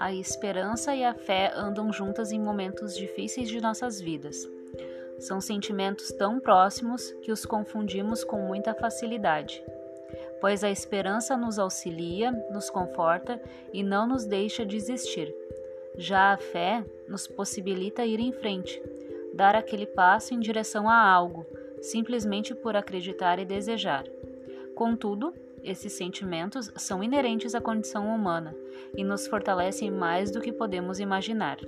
A esperança e a fé andam juntas em momentos difíceis de nossas vidas. São sentimentos tão próximos que os confundimos com muita facilidade, pois a esperança nos auxilia, nos conforta e não nos deixa desistir. Já a fé nos possibilita ir em frente, dar aquele passo em direção a algo, simplesmente por acreditar e desejar. Contudo, esses sentimentos são inerentes à condição humana e nos fortalecem mais do que podemos imaginar.